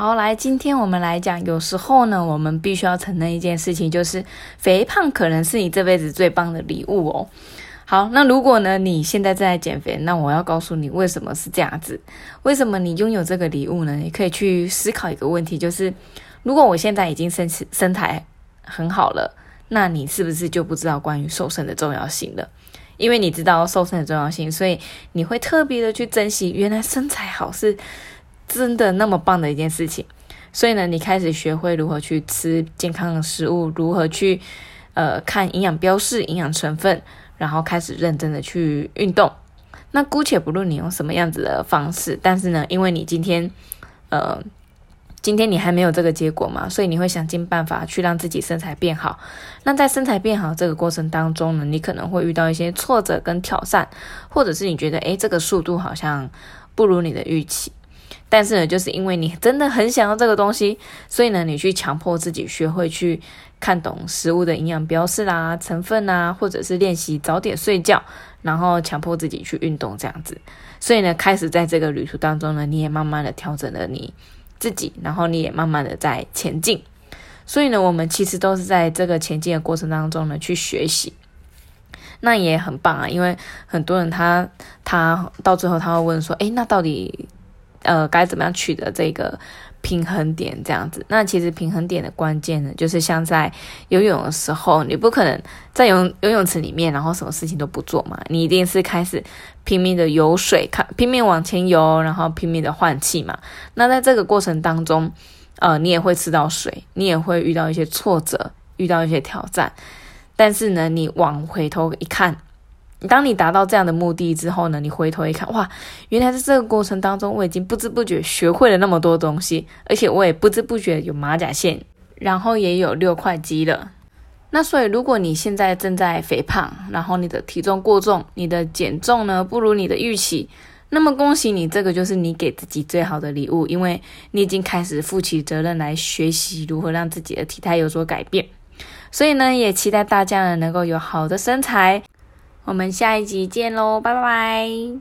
好，来，今天我们来讲，有时候呢，我们必须要承认一件事情，就是肥胖可能是你这辈子最棒的礼物哦。好，那如果呢，你现在正在减肥，那我要告诉你为什么是这样子，为什么你拥有这个礼物呢？你可以去思考一个问题，就是如果我现在已经身身材很好了，那你是不是就不知道关于瘦身的重要性了？因为你知道瘦身的重要性，所以你会特别的去珍惜，原来身材好是。真的那么棒的一件事情，所以呢，你开始学会如何去吃健康的食物，如何去呃看营养标示、营养成分，然后开始认真的去运动。那姑且不论你用什么样子的方式，但是呢，因为你今天呃今天你还没有这个结果嘛，所以你会想尽办法去让自己身材变好。那在身材变好这个过程当中呢，你可能会遇到一些挫折跟挑战，或者是你觉得诶这个速度好像不如你的预期。但是呢，就是因为你真的很想要这个东西，所以呢，你去强迫自己学会去看懂食物的营养标示啦、成分啊，或者是练习早点睡觉，然后强迫自己去运动这样子。所以呢，开始在这个旅途当中呢，你也慢慢的调整了你自己，然后你也慢慢的在前进。所以呢，我们其实都是在这个前进的过程当中呢去学习，那也很棒啊。因为很多人他他到最后他会问说，诶，那到底？呃，该怎么样取得这个平衡点？这样子，那其实平衡点的关键呢，就是像在游泳的时候，你不可能在游游泳池里面，然后什么事情都不做嘛，你一定是开始拼命的游水，看拼命往前游，然后拼命的换气嘛。那在这个过程当中，呃，你也会吃到水，你也会遇到一些挫折，遇到一些挑战，但是呢，你往回头一看。当你达到这样的目的之后呢，你回头一看，哇，原来在这个过程当中，我已经不知不觉学会了那么多东西，而且我也不知不觉有马甲线，然后也有六块肌了。那所以，如果你现在正在肥胖，然后你的体重过重，你的减重呢不如你的预期，那么恭喜你，这个就是你给自己最好的礼物，因为你已经开始负起责任来学习如何让自己的体态有所改变。所以呢，也期待大家呢能够有好的身材。我们下一集见喽，拜拜。